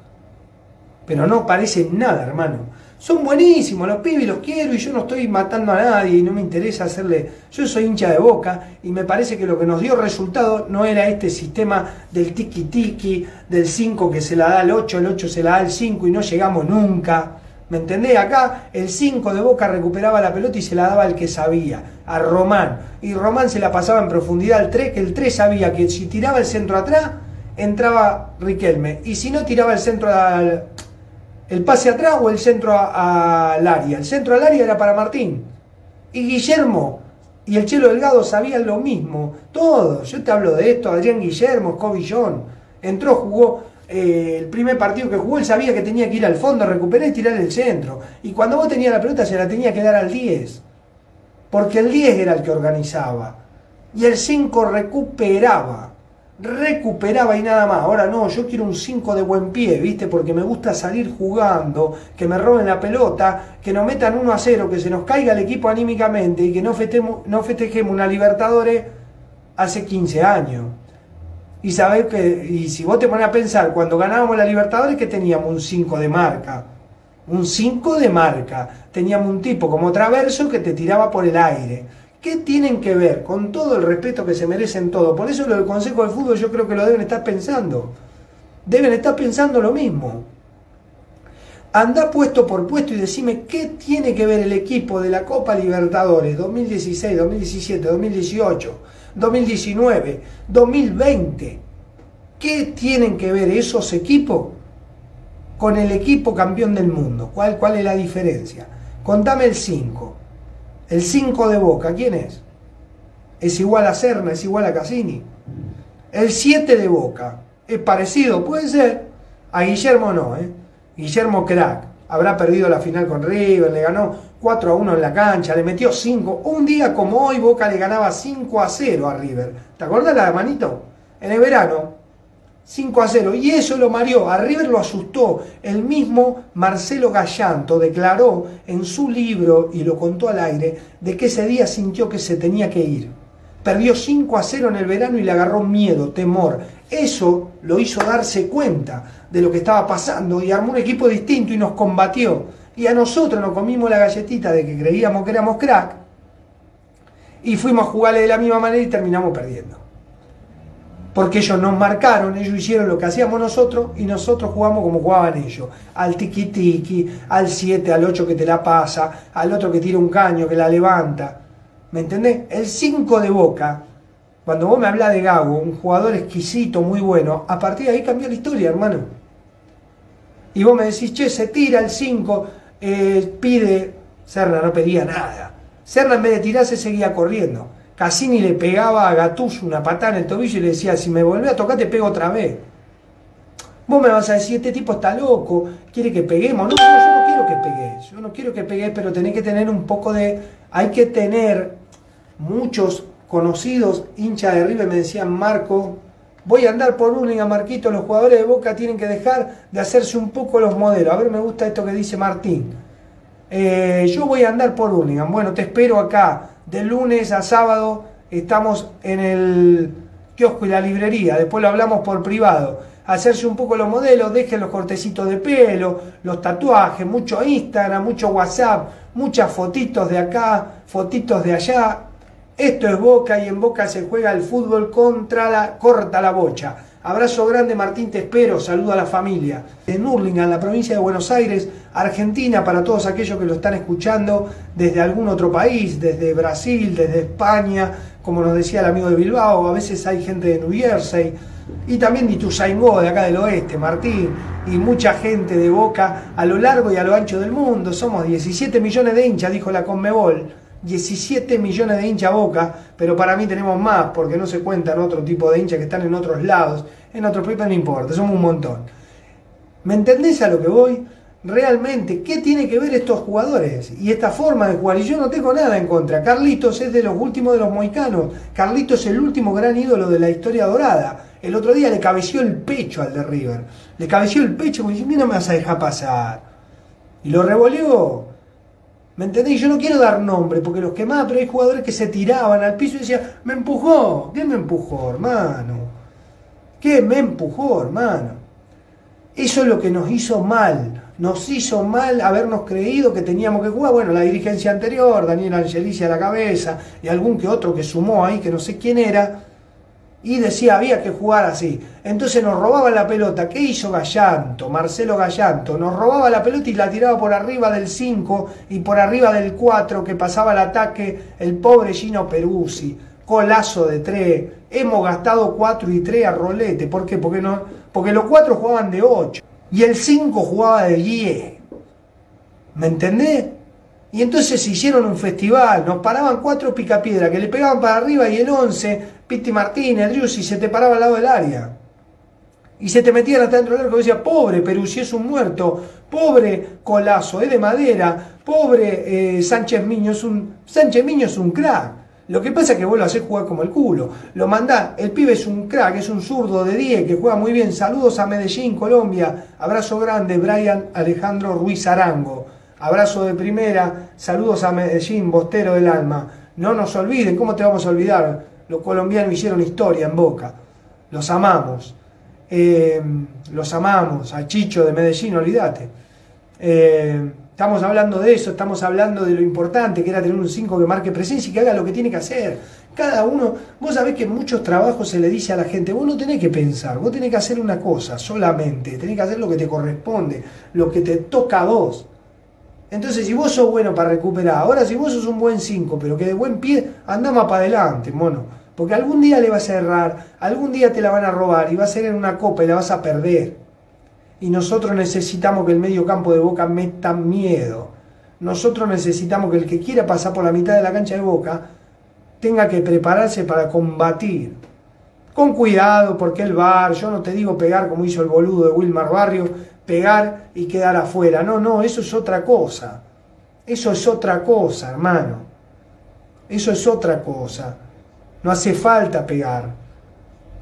S1: Pero no parecen nada, hermano son buenísimos, los pibes los quiero y yo no estoy matando a nadie y no me interesa hacerle. Yo soy hincha de boca y me parece que lo que nos dio resultado no era este sistema del tiki tiki, del 5 que se la da al 8, el 8 se la da al 5 y no llegamos nunca. ¿Me entendés? Acá el 5 de Boca recuperaba la pelota y se la daba al que sabía, a Román. Y Román se la pasaba en profundidad al 3, que el 3 sabía que si tiraba el centro atrás, entraba Riquelme. Y si no tiraba el centro al, el pase atrás o el centro al área. El centro al área era para Martín. Y Guillermo y el Chelo Delgado sabían lo mismo. Todos. Yo te hablo de esto. Adrián Guillermo, Cobillón. Entró, jugó eh, el primer partido que jugó. Él sabía que tenía que ir al fondo, recuperar y tirar el centro. Y cuando vos tenías la pelota se la tenía que dar al 10. Porque el 10 era el que organizaba. Y el 5 recuperaba recuperaba y nada más. Ahora no, yo quiero un 5 de buen pie, ¿viste? Porque me gusta salir jugando, que me roben la pelota, que nos metan 1 a 0, que se nos caiga el equipo anímicamente y que no no festejemos una Libertadores hace 15 años. Y sabés que, y si vos te pones a pensar, cuando ganábamos la Libertadores, que teníamos un 5 de marca. Un 5 de marca. Teníamos un tipo como Traverso que te tiraba por el aire ¿Qué tienen que ver? Con todo el respeto que se merecen todos. Por eso lo del Consejo de Fútbol yo creo que lo deben estar pensando. Deben estar pensando lo mismo. Anda puesto por puesto y decime qué tiene que ver el equipo de la Copa Libertadores 2016, 2017, 2018, 2019, 2020. ¿Qué tienen que ver esos equipos con el equipo campeón del mundo? ¿Cuál, cuál es la diferencia? Contame el 5. El 5 de Boca, ¿quién es? Es igual a Serna, es igual a Cassini. El 7 de Boca, es parecido, puede ser. A Guillermo no, ¿eh? Guillermo crack. Habrá perdido la final con River, le ganó 4 a 1 en la cancha, le metió 5. Un día como hoy Boca le ganaba 5 a 0 a River. ¿Te acuerdas la manito? En el verano, 5 a 0. Y eso lo mareó. A River lo asustó. El mismo Marcelo Gallanto declaró en su libro, y lo contó al aire, de que ese día sintió que se tenía que ir. Perdió 5 a 0 en el verano y le agarró miedo, temor. Eso lo hizo darse cuenta de lo que estaba pasando y armó un equipo distinto y nos combatió. Y a nosotros nos comimos la galletita de que creíamos que éramos crack y fuimos a jugarle de la misma manera y terminamos perdiendo porque ellos nos marcaron, ellos hicieron lo que hacíamos nosotros y nosotros jugamos como jugaban ellos, al tiki tiki, al 7, al 8 que te la pasa, al otro que tira un caño, que la levanta. ¿Me entendés? El 5 de Boca, cuando vos me hablas de Gago, un jugador exquisito, muy bueno, a partir de ahí cambió la historia, hermano. Y vos me decís, che, se tira el 5, eh, pide, Serna no pedía nada. Serna en vez de tirarse seguía corriendo. Cassini le pegaba a Gattuso una patada en el tobillo y le decía, si me vuelve a tocar te pego otra vez. Vos me vas a decir, este tipo está loco, quiere que peguemos. No, yo no quiero que pegues, yo no quiero que pegues, pero tenés que tener un poco de... Hay que tener muchos conocidos hinchas de River, me decían, Marco, voy a andar por a Marquito, los jugadores de Boca tienen que dejar de hacerse un poco los modelos. A ver, me gusta esto que dice Martín. Eh, yo voy a andar por Urlingan, bueno, te espero acá de lunes a sábado estamos en el kiosco y la librería, después lo hablamos por privado. Hacerse un poco los modelos, dejen los cortecitos de pelo, los tatuajes, mucho Instagram, mucho WhatsApp, muchas fotitos de acá, fotitos de allá. Esto es Boca y en Boca se juega el fútbol contra la corta la bocha. Abrazo grande Martín, te espero, saludo a la familia. En Hurlingham, la provincia de Buenos Aires, Argentina, para todos aquellos que lo están escuchando desde algún otro país, desde Brasil, desde España, como nos decía el amigo de Bilbao, a veces hay gente de New Jersey, y también de Ituzaingó, de acá del oeste, Martín, y mucha gente de Boca a lo largo y a lo ancho del mundo. Somos 17 millones de hinchas, dijo la Conmebol. 17 millones de hinchas Boca, pero para mí tenemos más, porque no se cuentan otro tipo de hinchas que están en otros lados, en otros países, no importa, somos un montón. ¿Me entendés a lo que voy? Realmente, ¿qué tiene que ver estos jugadores y esta forma de jugar? Y yo no tengo nada en contra. Carlitos es de los últimos de los moicanos. Carlitos es el último gran ídolo de la historia dorada. El otro día le cabeció el pecho al de River. Le cabeció el pecho como diciendo, no me vas a dejar pasar. Y lo revoleó. ¿Me entendéis? Yo no quiero dar nombre porque los quemaba, pero hay jugadores que se tiraban al piso y decían, me empujó. ¿Qué me empujó, hermano? ¿Qué me empujó, hermano? Eso es lo que nos hizo mal. Nos hizo mal habernos creído que teníamos que jugar. Bueno, la dirigencia anterior, Daniel Angelici a la cabeza, y algún que otro que sumó ahí, que no sé quién era, y decía había que jugar así. Entonces nos robaba la pelota. ¿Qué hizo Gallanto? Marcelo Gallanto. Nos robaba la pelota y la tiraba por arriba del 5 y por arriba del 4 que pasaba el ataque el pobre Gino Peruzzi. Colazo de 3. Hemos gastado 4 y 3 a rolete. ¿Por qué? Porque, no, porque los 4 jugaban de 8 y el 5 jugaba de 10. ¿Me entendés? Y entonces hicieron un festival, nos paraban cuatro picapiedra que le pegaban para arriba y el 11, Pitti Martínez, Driussi, se te paraba al lado del área. Y se te metían hasta dentro del arco y decía, pobre Perú, si es un muerto, pobre Colazo, es de madera, pobre eh, Sánchez Miño, es un, Sánchez Miño es un crack. Lo que pasa es que vos lo haces jugar como el culo. Lo mandás, el pibe es un crack, es un zurdo de 10 que juega muy bien. Saludos a Medellín, Colombia. Abrazo grande, Brian Alejandro Ruiz Arango. Abrazo de primera, saludos a Medellín, Bostero del Alma. No nos olviden, ¿cómo te vamos a olvidar? Los colombianos hicieron historia en Boca. Los amamos. Eh, los amamos. A Chicho de Medellín, olvídate. Eh, estamos hablando de eso, estamos hablando de lo importante que era tener un 5 que marque presencia y que haga lo que tiene que hacer. Cada uno, vos sabés que en muchos trabajos se le dice a la gente, vos no tenés que pensar, vos tenés que hacer una cosa solamente, tenés que hacer lo que te corresponde, lo que te toca a vos. Entonces, si vos sos bueno para recuperar, ahora si vos sos un buen 5, pero que de buen pie, anda más para adelante, mono. Porque algún día le vas a errar, algún día te la van a robar y va a ser en una copa y la vas a perder. Y nosotros necesitamos que el medio campo de Boca meta miedo. Nosotros necesitamos que el que quiera pasar por la mitad de la cancha de Boca tenga que prepararse para combatir. Con cuidado, porque el bar, yo no te digo pegar como hizo el boludo de Wilmar Barrio, pegar y quedar afuera. No, no, eso es otra cosa. Eso es otra cosa, hermano. Eso es otra cosa. No hace falta pegar.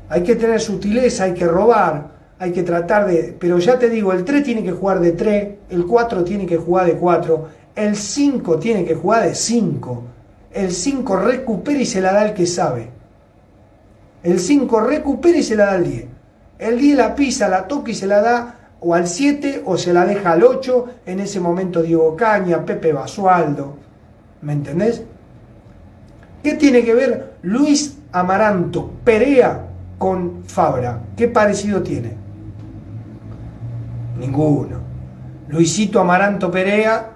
S1: Hay que tener sutileza, hay que robar, hay que tratar de... Pero ya te digo, el 3 tiene que jugar de 3, el 4 tiene que jugar de 4, el 5 tiene que jugar de 5. El 5 recupera y se la da el que sabe. El 5 recupera y se la da al 10. El 10 la pisa, la toca y se la da o al 7 o se la deja al 8, en ese momento Diego Caña, Pepe Basualdo. ¿Me entendés? ¿Qué tiene que ver Luis Amaranto Perea con Fabra? ¿Qué parecido tiene? Ninguno. Luisito Amaranto Perea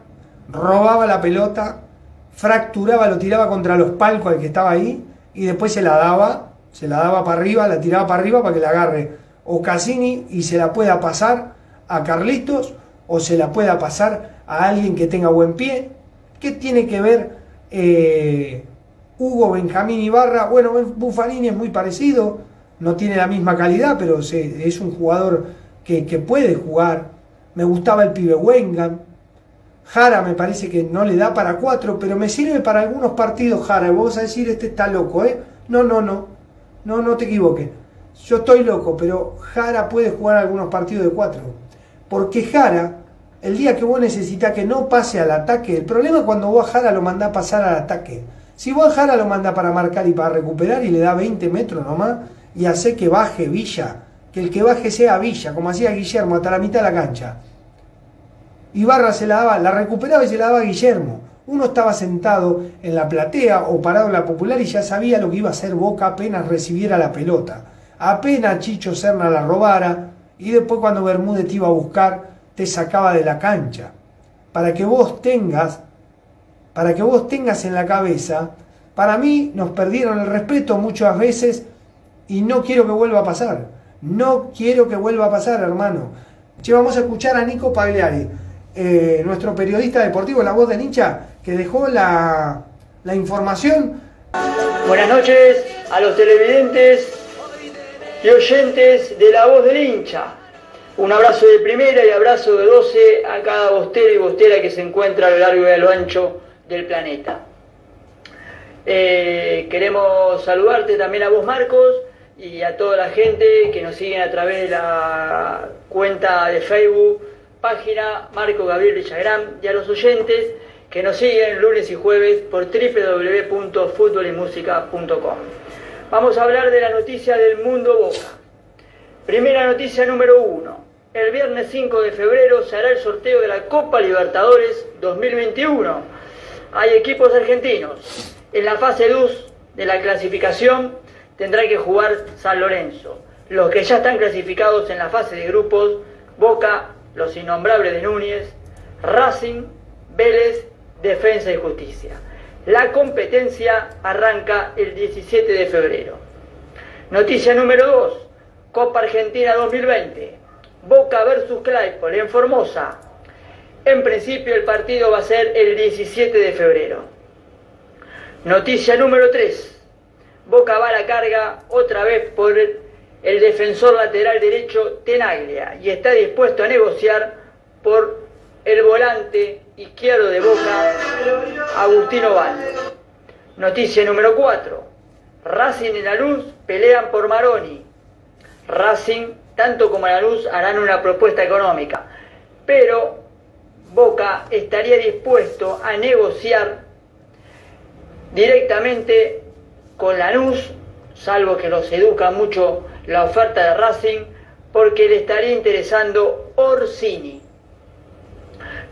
S1: robaba la pelota, fracturaba, lo tiraba contra los palcos al que estaba ahí y después se la daba, se la daba para arriba, la tiraba para arriba para que la agarre o y se la pueda pasar a Carlitos o se la pueda pasar a alguien que tenga buen pie. ¿Qué tiene que ver eh, Hugo Benjamín Ibarra? Bueno, Buffanini es muy parecido, no tiene la misma calidad, pero es un jugador que, puede jugar. Me gustaba el pibe Wengan. Jara me parece que no le da para cuatro, pero me sirve para algunos partidos Jara. Vos a decir, este está loco, ¿eh? No, no, no. No, no te equivoques. Yo estoy loco, pero Jara puede jugar algunos partidos de cuatro. Porque Jara, el día que vos necesitas que no pase al ataque, el problema es cuando vos a Jara lo mandás pasar al ataque. Si vos a Jara lo mandás para marcar y para recuperar y le da 20 metros nomás y hace que baje Villa, que el que baje sea Villa, como hacía Guillermo hasta la mitad de la cancha. Ibarra se la daba, la recuperaba y se la daba a Guillermo. Uno estaba sentado en la platea o parado en la popular y ya sabía lo que iba a hacer Boca apenas recibiera la pelota. Apenas Chicho Serna la robara y después cuando Bermúdez te iba a buscar te sacaba de la cancha. Para que vos tengas, para que vos tengas en la cabeza, para mí nos perdieron el respeto muchas veces y no quiero que vuelva a pasar. No quiero que vuelva a pasar, hermano. Che, vamos a escuchar a Nico Pagliari, eh, nuestro periodista deportivo, la voz del hincha, que dejó la, la información.
S8: Buenas noches a los televidentes y oyentes de la voz del hincha. Un abrazo de primera y abrazo de 12 a cada bostero y bostera que se encuentra a lo largo y a lo ancho del planeta. Eh, queremos saludarte también a vos, Marcos, y a toda la gente que nos siguen a través de la cuenta de Facebook, página Marco Gabriel Villagrán, y a los oyentes que nos siguen lunes y jueves por www.futbolymusica.com. Vamos a hablar de la noticia del mundo Boca. Primera noticia número uno. El viernes 5 de febrero se hará el sorteo de la Copa Libertadores 2021. Hay equipos argentinos. En la fase 2 de la clasificación tendrá que jugar San Lorenzo. Los que ya están clasificados en la fase de grupos, Boca, los innombrables de Núñez, Racing, Vélez, Defensa y Justicia. La competencia arranca el 17 de febrero. Noticia número 2. Copa Argentina 2020. Boca versus Claypole en Formosa. En principio el partido va a ser el 17 de febrero. Noticia número 3. Boca va a la carga otra vez por el defensor lateral derecho Tenaglia y está dispuesto a negociar por el volante izquierdo de Boca, Agustino Val. Noticia número 4. Racing y La Luz pelean por Maroni. Racing, tanto como La Luz, harán una propuesta económica, pero Boca estaría dispuesto a negociar directamente con Lanús, salvo que los educa mucho la oferta de Racing, porque le estaría interesando Orsini.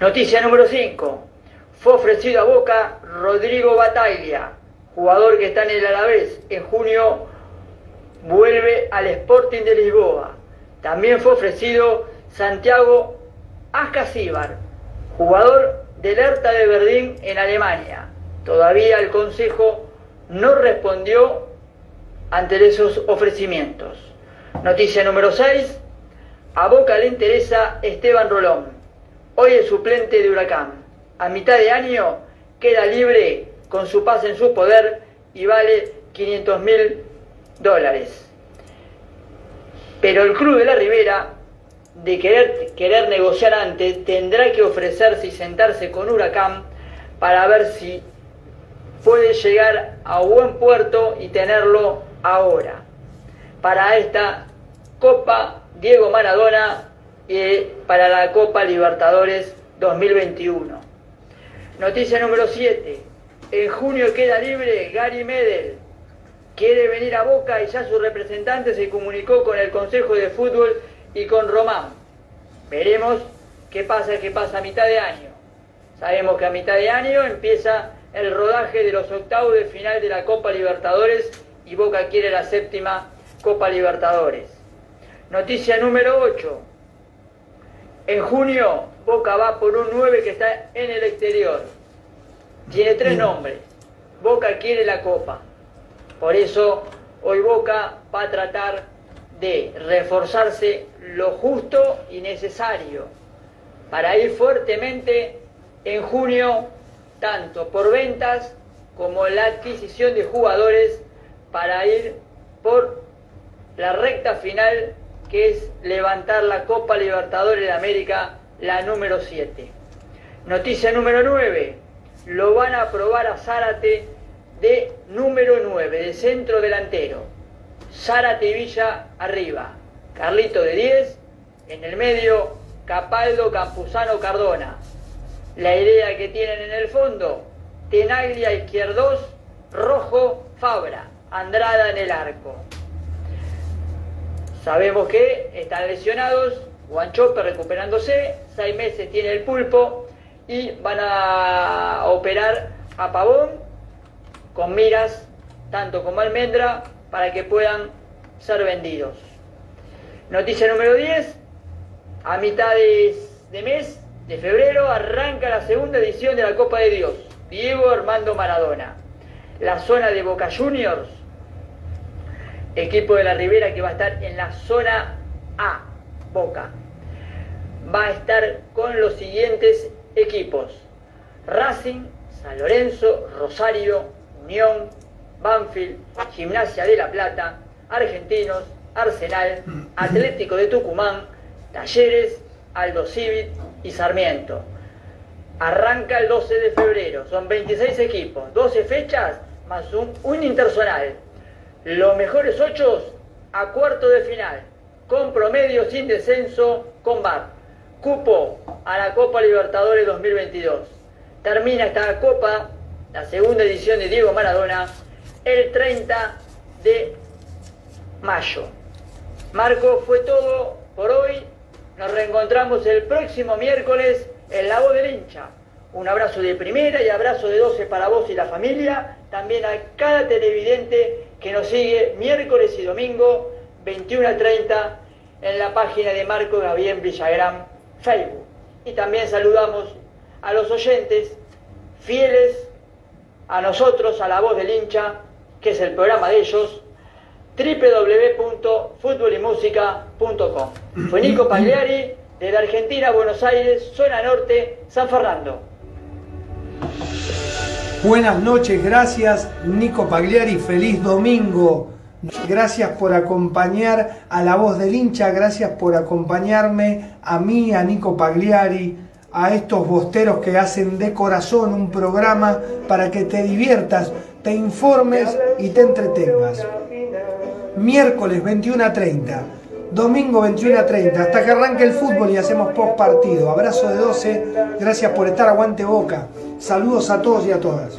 S8: Noticia número 5. Fue ofrecido a Boca Rodrigo Bataglia, jugador que está en el Alavés. En junio vuelve al Sporting de Lisboa. También fue ofrecido Santiago Ascasíbar, jugador del Hertha de Berlín en Alemania. Todavía el Consejo no respondió ante esos ofrecimientos. Noticia número 6. A Boca le interesa Esteban Rolón. Hoy es suplente de Huracán. A mitad de año queda libre con su pase en su poder y vale 500 mil dólares. Pero el Club de la Ribera, de querer, querer negociar antes, tendrá que ofrecerse y sentarse con Huracán para ver si puede llegar a buen puerto y tenerlo ahora. Para esta Copa Diego Maradona para la Copa Libertadores 2021. Noticia número 7. En junio queda libre Gary Medel. Quiere venir a Boca y ya su representante se comunicó con el Consejo de Fútbol y con Román. Veremos qué pasa, qué pasa a mitad de año. Sabemos que a mitad de año empieza el rodaje de los octavos de final de la Copa Libertadores y Boca quiere la séptima Copa Libertadores. Noticia número 8. En junio Boca va por un 9 que está en el exterior. Tiene tres nombres. Boca quiere la Copa. Por eso hoy Boca va a tratar de reforzarse lo justo y necesario para ir fuertemente en junio tanto por ventas como la adquisición de jugadores para ir por la recta final que es levantar la Copa Libertadores de América, la número 7. Noticia número 9. Lo van a probar a Zárate de número 9, de centro delantero. Zárate y Villa arriba. Carlito de 10. En el medio, Capaldo, Campuzano, Cardona la idea que tienen en el fondo. Tenaglia izquierdos, rojo Fabra, Andrada en el arco. Sabemos que están lesionados, Guanchope recuperándose, seis meses tiene el pulpo y van a operar a Pavón con miras tanto como almendra para que puedan ser vendidos. Noticia número 10. A mitad de, de mes de febrero arranca la segunda edición de la Copa de Dios. Diego Armando Maradona. La zona de Boca Juniors, equipo de la Ribera que va a estar en la zona A, Boca. Va a estar con los siguientes equipos. Racing, San Lorenzo, Rosario, Unión, Banfield, Gimnasia de La Plata, Argentinos, Arsenal, Atlético de Tucumán, Talleres, Aldo Civit y Sarmiento. Arranca el 12 de febrero, son 26 equipos, 12 fechas más un, un interzonal. Los mejores 8 a cuarto de final, con promedio sin descenso, con VAR. Cupo a la Copa Libertadores 2022. Termina esta Copa, la segunda edición de Diego Maradona, el 30 de mayo. Marco, fue todo por hoy. Nos reencontramos el próximo miércoles en La Voz del Hincha. Un abrazo de primera y abrazo de 12 para vos y la familia. También a cada televidente que nos sigue miércoles y domingo, 21 a 30, en la página de Marco Gabriel Villagrán, Facebook. Y también saludamos a los oyentes fieles a nosotros, a la voz del hincha, que es el programa de ellos, www.futbolymusica.com. Fue Nico Pagliari, desde Argentina, Buenos Aires, zona norte, San Fernando.
S1: Buenas noches, gracias Nico Pagliari, feliz domingo. Gracias por acompañar a la voz del hincha, gracias por acompañarme a mí, a Nico Pagliari, a estos bosteros que hacen de corazón un programa para que te diviertas, te informes y te entretengas. Miércoles 21 a 30, domingo 21 a 30, hasta que arranque el fútbol y hacemos post partido. Abrazo de 12, gracias por estar, aguante boca. Saludos a todos y a todas.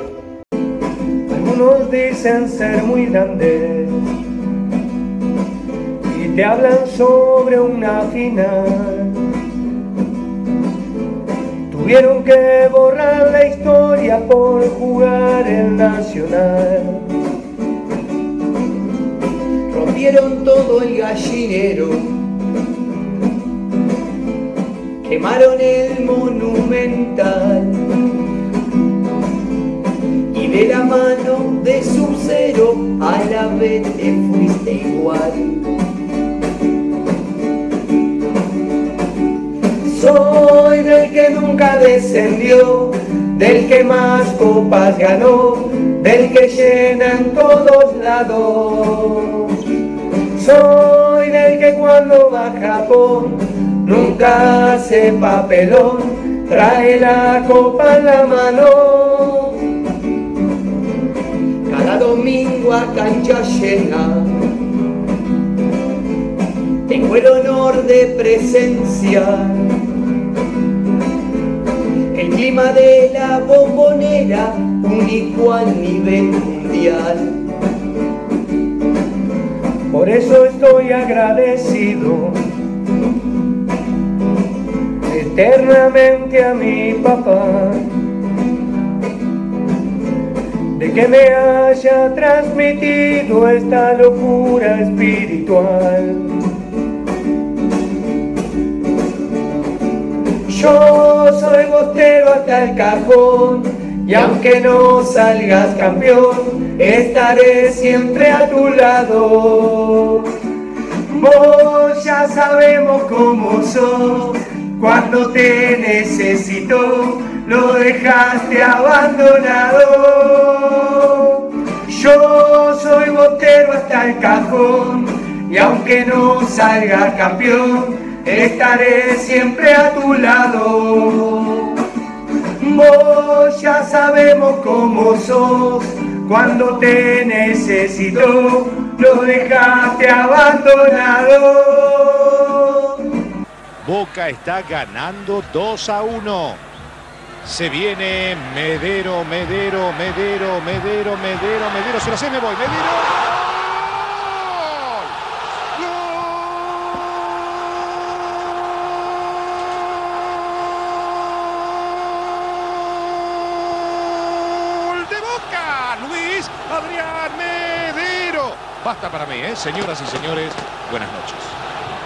S6: Algunos dicen ser muy grandes y te hablan sobre una final. Tuvieron que borrar la historia por jugar el Nacional.
S9: Rompieron todo el gallinero, quemaron el monumental de la mano de su cero a la vez te fuiste igual.
S6: Soy del que nunca descendió, del que más copas ganó, del que llena en todos lados. Soy del que cuando va a Japón nunca hace papelón, trae la copa en la mano.
S9: Domingo a cancha llena tengo el honor de presenciar el clima de la bombonera único a nivel mundial.
S6: Por eso estoy agradecido eternamente a mi papá que me haya transmitido esta locura espiritual. Yo soy bostero hasta el cajón y aunque no salgas campeón, estaré siempre a tu lado. Vos ya sabemos cómo sos, cuando te necesito, lo dejaste abandonado. Yo soy botero hasta el cajón y aunque no salga campeón, estaré siempre a tu lado. Vos ya sabemos cómo sos, cuando te necesito, lo dejaste abandonado.
S10: Boca está ganando 2 a 1. Se viene Medero, Medero, Medero, Medero, Medero, Medero. Se lo sé, me voy. Medero. Adrián Medero. Basta para mí, ¿eh? señoras y señores, buenas noches.